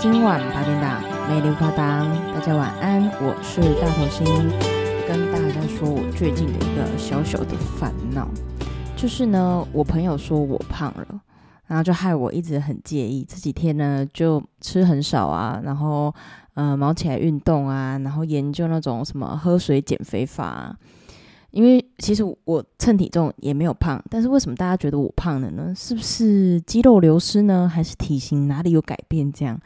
今晚八点档，美丽发档，大家晚安，我是大头星，跟大家说我最近的一个小小的烦恼，就是呢，我朋友说我胖了，然后就害我一直很介意，这几天呢就吃很少啊，然后呃忙起来运动啊，然后研究那种什么喝水减肥法啊。因为其实我称体重也没有胖，但是为什么大家觉得我胖了呢？是不是肌肉流失呢？还是体型哪里有改变？这样，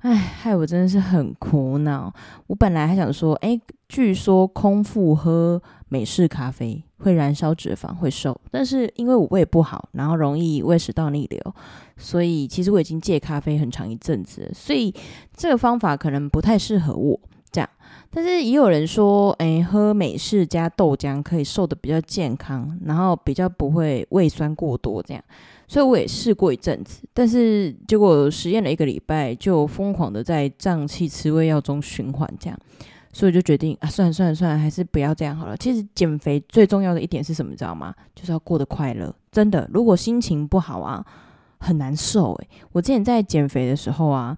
哎，害我真的是很苦恼。我本来还想说，哎，据说空腹喝美式咖啡会燃烧脂肪，会瘦，但是因为我胃不好，然后容易胃食道逆流，所以其实我已经戒咖啡很长一阵子，所以这个方法可能不太适合我。这样，但是也有人说，哎，喝美式加豆浆可以瘦的比较健康，然后比较不会胃酸过多这样，所以我也试过一阵子，但是结果实验了一个礼拜，就疯狂的在胀气吃胃药中循环这样，所以就决定啊，算了算了算了，还是不要这样好了。其实减肥最重要的一点是什么，知道吗？就是要过得快乐。真的，如果心情不好啊，很难受诶。我之前在减肥的时候啊，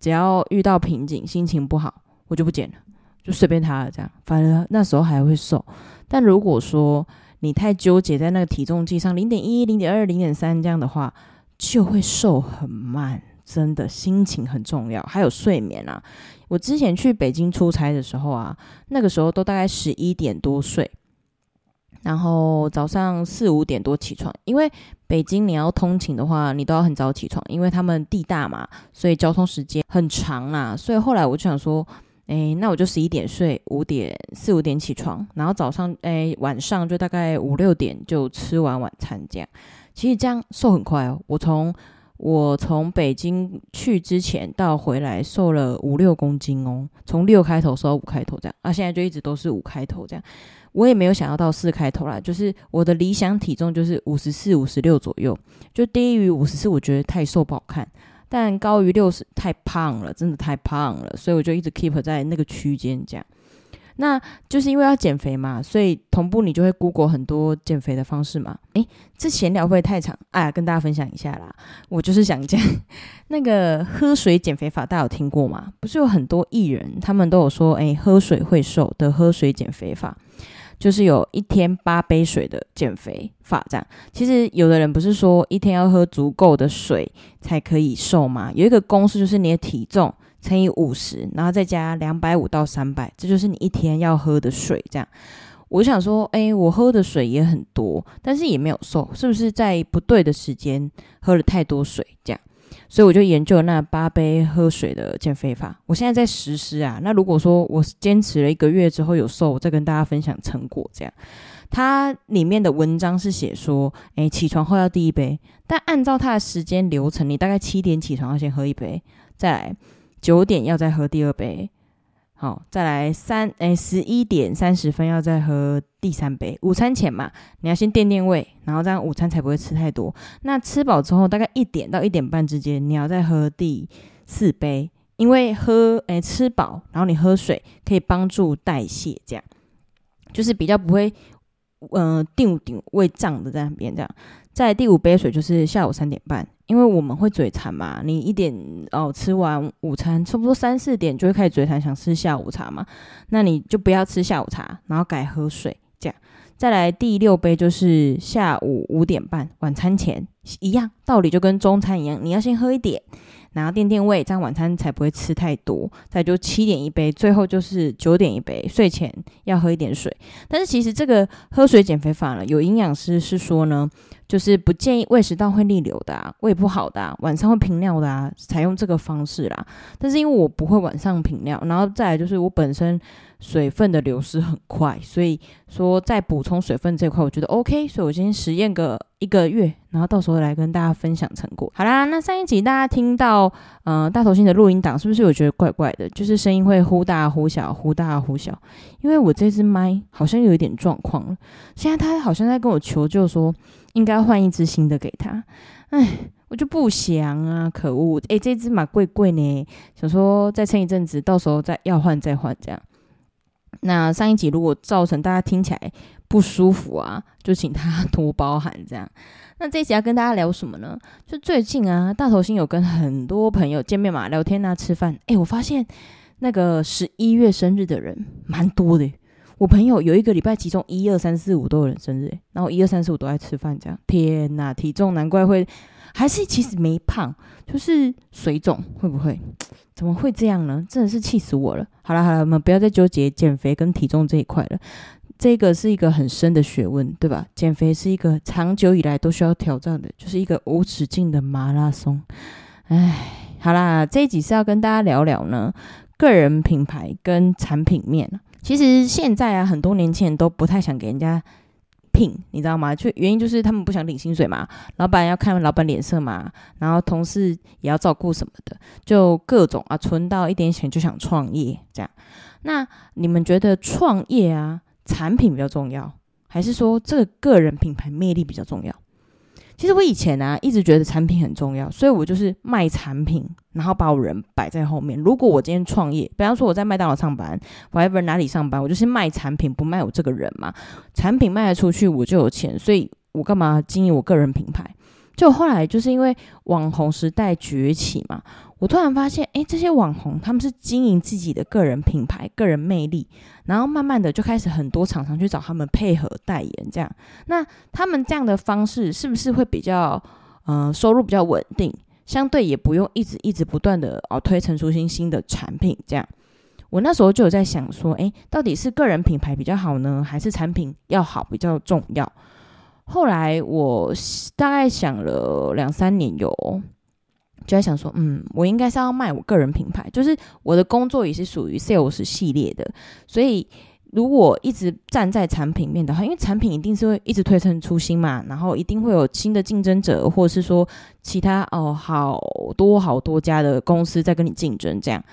只要遇到瓶颈，心情不好。我就不减了，就随便他了，这样，反正那时候还会瘦。但如果说你太纠结在那个体重计上，零点一、零点二、零点三这样的话，就会瘦很慢。真的，心情很重要，还有睡眠啊。我之前去北京出差的时候啊，那个时候都大概十一点多睡，然后早上四五点多起床，因为北京你要通勤的话，你都要很早起床，因为他们地大嘛，所以交通时间很长啊。所以后来我就想说。诶，那我就十一点睡，五点四五点起床，然后早上诶晚上就大概五六点就吃完晚餐这样。其实这样瘦很快哦，我从我从北京去之前到回来瘦了五六公斤哦，从六开头瘦到五开头这样，啊现在就一直都是五开头这样。我也没有想要到四开头啦，就是我的理想体重就是五十四、五十六左右，就低于五十四我觉得太瘦不好看。但高于六十太胖了，真的太胖了，所以我就一直 keep 在那个区间这样。那就是因为要减肥嘛，所以同步你就会 Google 很多减肥的方式嘛。诶，这闲聊会太长？哎，跟大家分享一下啦。我就是想讲 那个喝水减肥法，大家有听过吗？不是有很多艺人他们都有说，诶，喝水会瘦的喝水减肥法。就是有一天八杯水的减肥法，这样。其实有的人不是说一天要喝足够的水才可以瘦吗？有一个公式，就是你的体重乘以五十，然后再加两百五到三百，这就是你一天要喝的水。这样，我想说，哎，我喝的水也很多，但是也没有瘦，是不是在不对的时间喝了太多水？这样。所以我就研究了那八杯喝水的减肥法，我现在在实施啊。那如果说我坚持了一个月之后有瘦，我再跟大家分享成果。这样，它里面的文章是写说，诶，起床后要第一杯，但按照它的时间流程，你大概七点起床要先喝一杯，再来九点要再喝第二杯。好，再来三哎，十一点三十分要再喝第三杯。午餐前嘛，你要先垫垫胃，然后这样午餐才不会吃太多。那吃饱之后，大概一点到一点半之间，你要再喝第四杯，因为喝哎吃饱，然后你喝水可以帮助代谢，这样就是比较不会嗯顶顶胃胀的在那边这样。在第五杯水就是下午三点半。因为我们会嘴馋嘛，你一点哦吃完午餐，差不多三四点就会开始嘴馋，想吃下午茶嘛，那你就不要吃下午茶，然后改喝水这样。再来第六杯就是下午五点半晚餐前一样道理，就跟中餐一样，你要先喝一点。然后垫垫胃，这样晚餐才不会吃太多。再就七点一杯，最后就是九点一杯。睡前要喝一点水。但是其实这个喝水减肥法呢，有营养师是说呢，就是不建议胃食道会逆流的啊，胃不好的啊，晚上会频尿的啊，采用这个方式啦。但是因为我不会晚上频尿，然后再来就是我本身水分的流失很快，所以说在补充水分这块，我觉得 OK。所以我今天实验个一个月，然后到时候来跟大家分享成果。好啦，那上一集大家听到，呃，大头星的录音档是不是有觉得怪怪的？就是声音会忽大忽小，忽大忽小。因为我这支麦好像有一点状况了。现在他好像在跟我求救说，应该换一支新的给他。哎，我就不想啊，可恶！哎，这支马贵贵呢，想说再撑一阵子，到时候再要换再换这样。那上一集如果造成大家听起来不舒服啊，就请他多包涵这样。那这一集要跟大家聊什么呢？就最近啊，大头星有跟很多朋友见面嘛，聊天啊，吃饭。诶，我发现那个十一月生日的人蛮多的。我朋友有一个礼拜，其中一二三四五都有人生日，然后一二三四五都在吃饭，这样。天哪，体重难怪会，还是其实没胖，就是水肿，会不会？怎么会这样呢？真的是气死我了。好了好了，我们不要再纠结减肥跟体重这一块了，这个是一个很深的学问，对吧？减肥是一个长久以来都需要挑战的，就是一个无止境的马拉松。哎，好啦，这一集是要跟大家聊聊呢，个人品牌跟产品面。其实现在啊，很多年轻人都不太想给人家聘，你知道吗？就原因就是他们不想领薪水嘛，老板要看老板脸色嘛，然后同事也要照顾什么的，就各种啊，存到一点钱就想创业这样。那你们觉得创业啊，产品比较重要，还是说这个个人品牌魅力比较重要？其实我以前、啊，一直觉得产品很重要，所以我就是卖产品，然后把我人摆在后面。如果我今天创业，比方说我在麦当劳上班，whatever 哪里上班，我就是卖产品，不卖我这个人嘛。产品卖得出去，我就有钱，所以我干嘛经营我个人品牌？就后来就是因为网红时代崛起嘛。我突然发现，诶，这些网红他们是经营自己的个人品牌、个人魅力，然后慢慢的就开始很多厂商去找他们配合代言，这样。那他们这样的方式是不是会比较，嗯、呃，收入比较稳定，相对也不用一直一直不断的哦推陈出新新的产品，这样。我那时候就有在想说，诶，到底是个人品牌比较好呢，还是产品要好比较重要？后来我大概想了两三年有。就在想说，嗯，我应该是要卖我个人品牌，就是我的工作也是属于 sales 系列的，所以如果一直站在产品面的话，因为产品一定是会一直推陈出新嘛，然后一定会有新的竞争者，或者是说其他哦好多好多家的公司在跟你竞争，这样，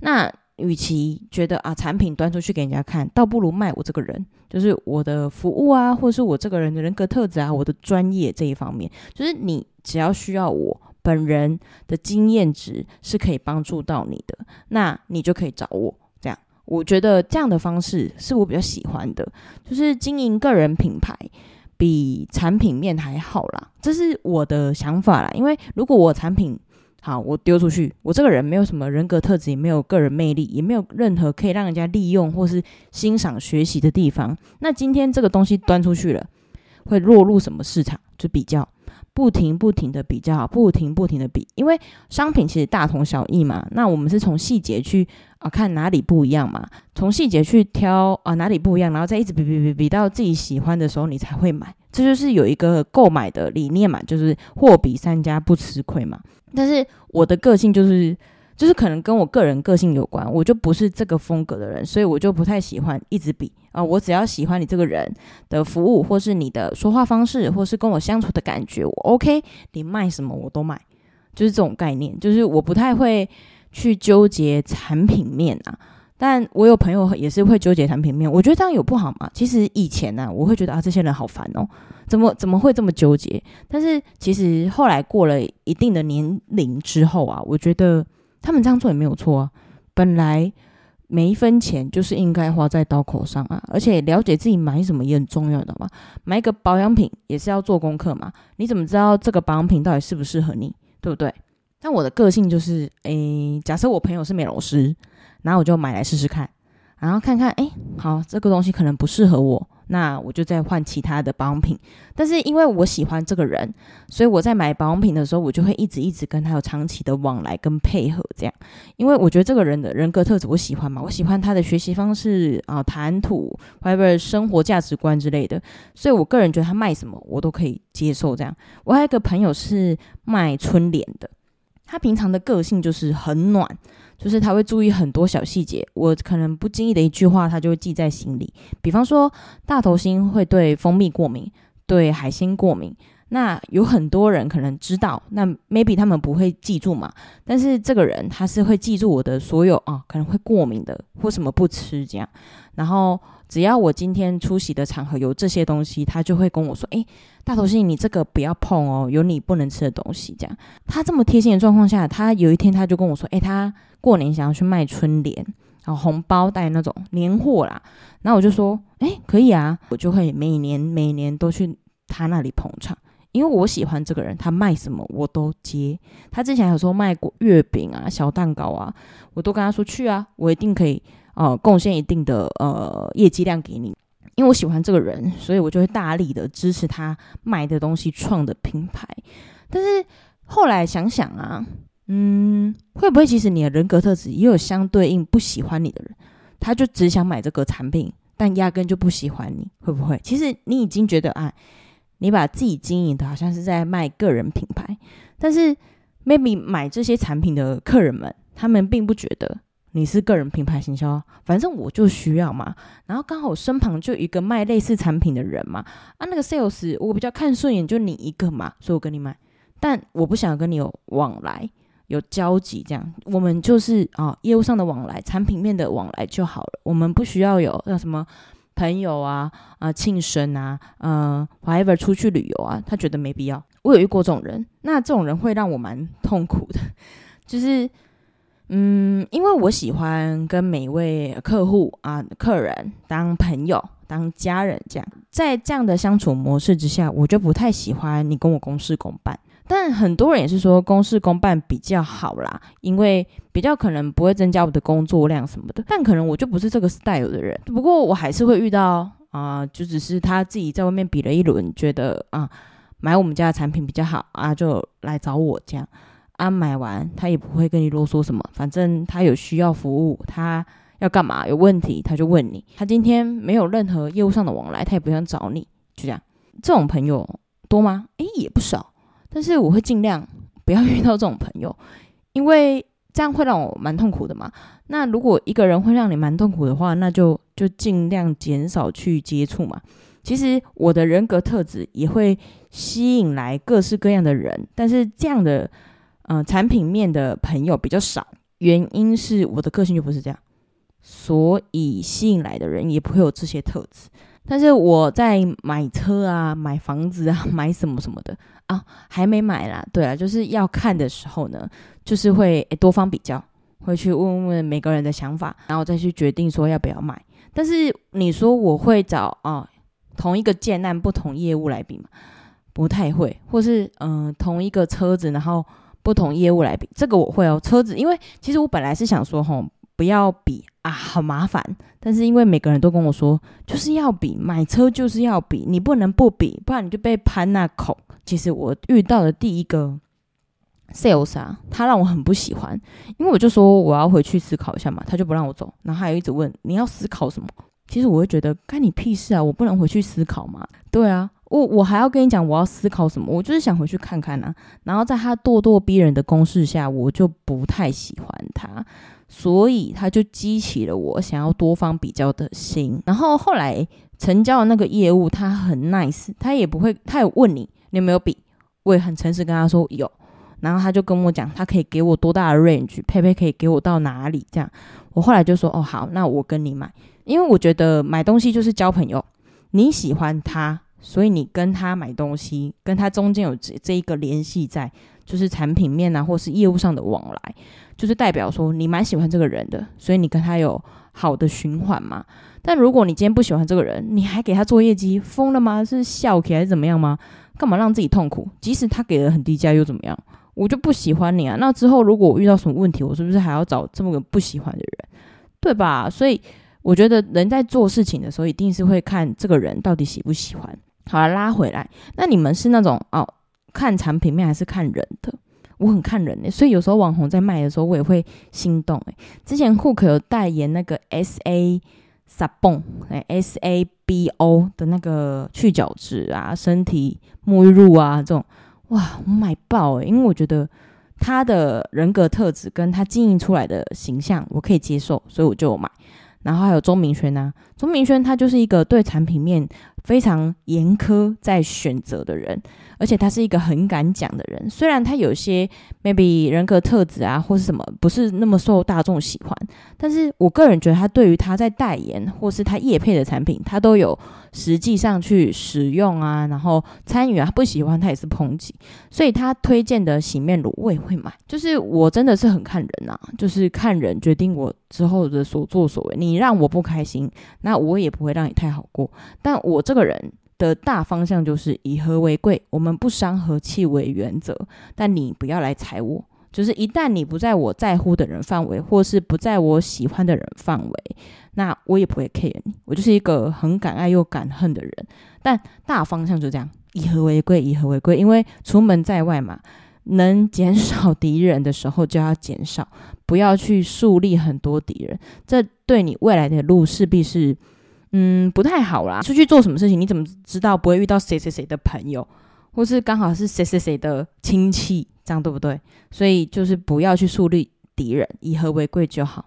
那与其觉得啊产品端出去给人家看，倒不如卖我这个人，就是我的服务啊，或者是我这个人的人格特质啊，我的专业这一方面，就是你只要需要我。本人的经验值是可以帮助到你的，那你就可以找我。这样，我觉得这样的方式是我比较喜欢的，就是经营个人品牌比产品面还好啦，这是我的想法啦。因为如果我产品好，我丢出去，我这个人没有什么人格特质，也没有个人魅力，也没有任何可以让人家利用或是欣赏学习的地方，那今天这个东西端出去了，会落入什么市场？就比较。不停不停的比较，不停不停的比，因为商品其实大同小异嘛。那我们是从细节去啊看哪里不一样嘛，从细节去挑啊哪里不一样，然后再一直比比比比到自己喜欢的时候，你才会买。这就是有一个购买的理念嘛，就是货比三家不吃亏嘛。但是我的个性就是。就是可能跟我个人个性有关，我就不是这个风格的人，所以我就不太喜欢一直比啊。我只要喜欢你这个人的服务，或是你的说话方式，或是跟我相处的感觉，我 OK，你卖什么我都买，就是这种概念。就是我不太会去纠结产品面啊，但我有朋友也是会纠结产品面，我觉得这样有不好吗？其实以前呢、啊，我会觉得啊，这些人好烦哦，怎么怎么会这么纠结？但是其实后来过了一定的年龄之后啊，我觉得。他们这样做也没有错啊，本来每一分钱就是应该花在刀口上啊，而且了解自己买什么也很重要的嘛。买一个保养品也是要做功课嘛，你怎么知道这个保养品到底适不适合你，对不对？但我的个性就是，诶，假设我朋友是美容师，然后我就买来试试看，然后看看，诶，好，这个东西可能不适合我。那我就再换其他的保养品，但是因为我喜欢这个人，所以我在买保养品的时候，我就会一直一直跟他有长期的往来跟配合，这样，因为我觉得这个人的人格特质我喜欢嘛，我喜欢他的学习方式啊、谈吐，或者生活价值观之类的，所以我个人觉得他卖什么我都可以接受。这样，我还有一个朋友是卖春联的，他平常的个性就是很暖。就是他会注意很多小细节，我可能不经意的一句话，他就会记在心里。比方说，大头星会对蜂蜜过敏，对海鲜过敏。那有很多人可能知道，那 maybe 他们不会记住嘛。但是这个人他是会记住我的所有啊，可能会过敏的或什么不吃这样。然后只要我今天出席的场合有这些东西，他就会跟我说：“诶，大头星，你这个不要碰哦，有你不能吃的东西。”这样。他这么贴心的状况下，他有一天他就跟我说：“诶，他过年想要去卖春联。”然后红包袋那种年货啦。然后我就说，哎，可以啊，我就会每年每年都去他那里捧场，因为我喜欢这个人，他卖什么我都接。他之前有时候卖过月饼啊、小蛋糕啊，我都跟他说去啊，我一定可以呃贡献一定的呃业绩量给你。因为我喜欢这个人，所以我就会大力的支持他卖的东西、创的品牌。但是后来想想啊，嗯，会不会其实你的人格特质也有相对应不喜欢你的人，他就只想买这个产品，但压根就不喜欢你，会不会？其实你已经觉得啊，你把自己经营的好像是在卖个人品牌，但是 maybe 买这些产品的客人们，他们并不觉得。你是个人品牌行销，反正我就需要嘛。然后刚好我身旁就一个卖类似产品的人嘛，啊，那个 sales 我比较看顺眼，就你一个嘛，所以我跟你买。但我不想跟你有往来、有交集，这样我们就是啊、哦，业务上的往来、产品面的往来就好了。我们不需要有那什么朋友啊、啊庆生啊、呃，whatever 出去旅游啊，他觉得没必要。我有遇过这种人，那这种人会让我蛮痛苦的，就是。嗯，因为我喜欢跟每一位客户啊、客人当朋友、当家人这样，在这样的相处模式之下，我就不太喜欢你跟我公事公办。但很多人也是说公事公办比较好啦，因为比较可能不会增加我的工作量什么的。但可能我就不是这个 style 的人。不过我还是会遇到啊，就只是他自己在外面比了一轮，觉得啊买我们家的产品比较好啊，就来找我这样。啊，买完他也不会跟你啰嗦什么，反正他有需要服务，他要干嘛，有问题他就问你。他今天没有任何业务上的往来，他也不想找你，就这样。这种朋友多吗？诶，也不少。但是我会尽量不要遇到这种朋友，因为这样会让我蛮痛苦的嘛。那如果一个人会让你蛮痛苦的话，那就就尽量减少去接触嘛。其实我的人格特质也会吸引来各式各样的人，但是这样的。嗯、产品面的朋友比较少，原因是我的个性就不是这样，所以吸引来的人也不会有这些特质。但是我在买车啊、买房子啊、买什么什么的啊，还没买啦。对啊，就是要看的时候呢，就是会多方比较，会去问问每个人的想法，然后再去决定说要不要买。但是你说我会找啊同一个建案不同业务来比吗？不太会，或是嗯、同一个车子，然后。不同业务来比，这个我会哦。车子，因为其实我本来是想说，吼，不要比啊，好麻烦。但是因为每个人都跟我说，就是要比，买车就是要比，你不能不比，不然你就被攀那口。其实我遇到的第一个 sales 啊，他让我很不喜欢，因为我就说我要回去思考一下嘛，他就不让我走，然后还有一直问你要思考什么。其实我会觉得干你屁事啊，我不能回去思考嘛。对啊。我我还要跟你讲，我要思考什么？我就是想回去看看啊。然后在他咄咄逼人的攻势下，我就不太喜欢他，所以他就激起了我想要多方比较的心。然后后来成交的那个业务，他很 nice，他也不会，他有问你你有没有比，我也很诚实跟他说有。然后他就跟我讲，他可以给我多大的 range，配配可以给我到哪里这样。我后来就说哦好，那我跟你买，因为我觉得买东西就是交朋友，你喜欢他。所以你跟他买东西，跟他中间有这这一个联系在，就是产品面啊，或是业务上的往来，就是代表说你蛮喜欢这个人的，所以你跟他有好的循环嘛。但如果你今天不喜欢这个人，你还给他做业绩，疯了吗？是笑起来还是怎么样吗？干嘛让自己痛苦？即使他给的很低价又怎么样？我就不喜欢你啊。那之后如果我遇到什么问题，我是不是还要找这么个不喜欢的人？对吧？所以我觉得人在做事情的时候，一定是会看这个人到底喜不喜欢。好了，拉回来。那你们是那种哦，看产品面还是看人的？我很看人诶，所以有时候网红在卖的时候，我也会心动诶。之前 Hook 有代言那个 S A Sabon 哎 S A B O 的那个去角质啊、身体沐浴露啊这种，哇，我买爆诶，因为我觉得他的人格特质跟他经营出来的形象我可以接受，所以我就买。然后还有钟明轩呐，钟明轩他就是一个对产品面非常严苛在选择的人。而且他是一个很敢讲的人，虽然他有些 maybe 人格特质啊，或是什么不是那么受大众喜欢，但是我个人觉得他对于他在代言或是他业配的产品，他都有实际上去使用啊，然后参与啊，不喜欢他也是抨击，所以他推荐的洗面乳我也会买。就是我真的是很看人啊，就是看人决定我之后的所作所为。你让我不开心，那我也不会让你太好过。但我这个人。的大方向就是以和为贵，我们不伤和气为原则。但你不要来踩我，就是一旦你不在我在乎的人范围，或是不在我喜欢的人范围，那我也不会 care 你。我就是一个很敢爱又敢恨的人。但大方向就这样，以和为贵，以和为贵。因为出门在外嘛，能减少敌人的时候就要减少，不要去树立很多敌人。这对你未来的路势必是。嗯，不太好啦。出去做什么事情，你怎么知道不会遇到谁谁谁的朋友，或是刚好是谁谁谁的亲戚，这样对不对？所以就是不要去树立敌人，以和为贵就好。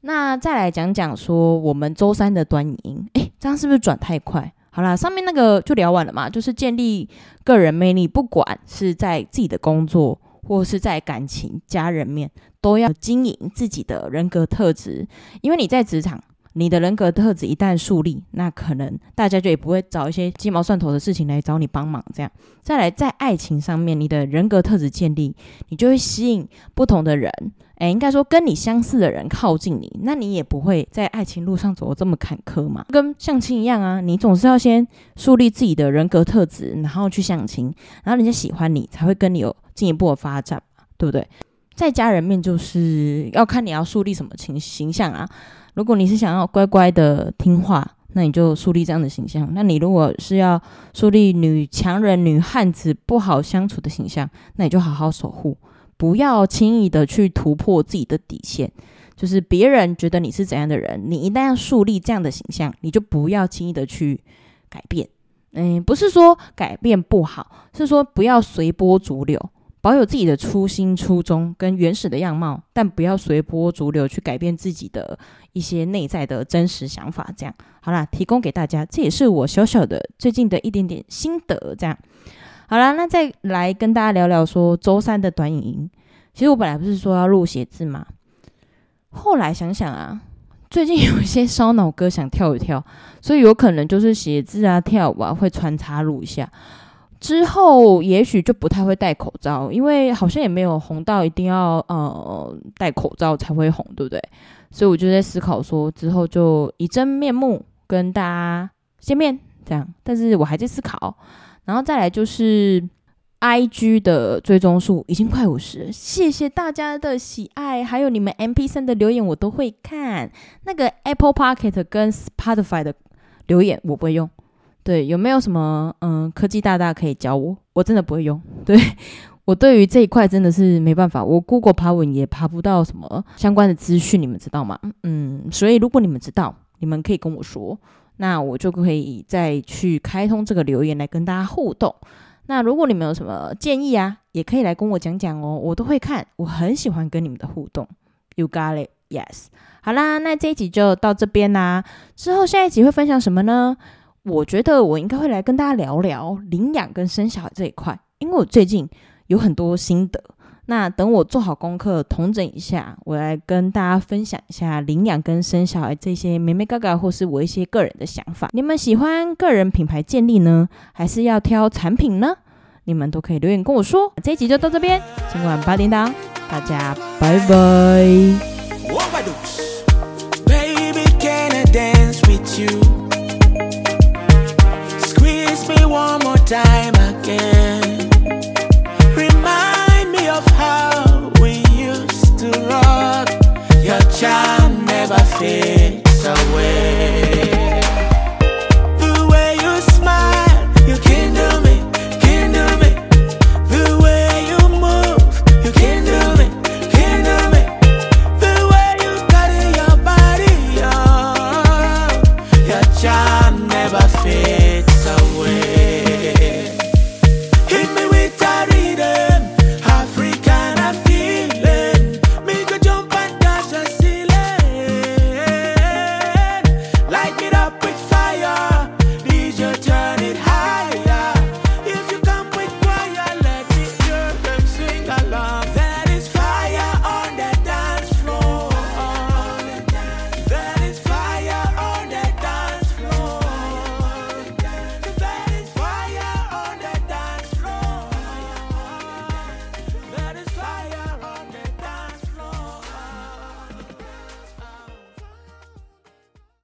那再来讲讲说我们周三的短影音，诶，这样是不是转太快？好啦，上面那个就聊完了嘛，就是建立个人魅力，不管是在自己的工作，或是在感情、家人面，都要经营自己的人格特质，因为你在职场。你的人格特质一旦树立，那可能大家就也不会找一些鸡毛蒜头的事情来找你帮忙。这样，再来在爱情上面，你的人格特质建立，你就会吸引不同的人。诶，应该说跟你相似的人靠近你，那你也不会在爱情路上走得这么坎坷嘛。跟相亲一样啊，你总是要先树立自己的人格特质，然后去相亲，然后人家喜欢你，才会跟你有进一步的发展，对不对？在家人面，就是要看你要树立什么形形象啊。如果你是想要乖乖的听话，那你就树立这样的形象。那你如果是要树立女强人、女汉子、不好相处的形象，那你就好好守护，不要轻易的去突破自己的底线。就是别人觉得你是怎样的人，你一旦要树立这样的形象，你就不要轻易的去改变。嗯，不是说改变不好，是说不要随波逐流。保有自己的初心、初衷跟原始的样貌，但不要随波逐流去改变自己的一些内在的真实想法。这样好啦，提供给大家，这也是我小小的最近的一点点心得。这样好啦，那再来跟大家聊聊说周三的短影音。其实我本来不是说要录写字吗？后来想想啊，最近有一些烧脑歌想跳一跳，所以有可能就是写字啊、跳舞啊会穿插录一下。之后也许就不太会戴口罩，因为好像也没有红到一定要呃戴口罩才会红，对不对？所以我就在思考说，之后就以真面目跟大家见面这样。但是我还在思考，然后再来就是 IG 的追踪数已经快五十，谢谢大家的喜爱，还有你们 MP3 的留言我都会看。那个 Apple Pocket 跟 Spotify 的留言我不会用。对，有没有什么嗯科技大大可以教我？我真的不会用。对，我对于这一块真的是没办法，我 Google 爬文也爬不到什么相关的资讯，你们知道吗？嗯，所以如果你们知道，你们可以跟我说，那我就可以再去开通这个留言来跟大家互动。那如果你们有什么建议啊，也可以来跟我讲讲哦，我都会看，我很喜欢跟你们的互动。You got it? Yes。好啦，那这一集就到这边啦。之后下一集会分享什么呢？我觉得我应该会来跟大家聊聊领养跟生小孩这一块，因为我最近有很多心得。那等我做好功课，统整一下，我来跟大家分享一下领养跟生小孩这些眉眉角角，或是我一些个人的想法。你们喜欢个人品牌建立呢，还是要挑产品呢？你们都可以留言跟我说。这一集就到这边，今晚八点档，大家拜拜。me one more time again. Remind me of how we used to love. Your charm never fades away.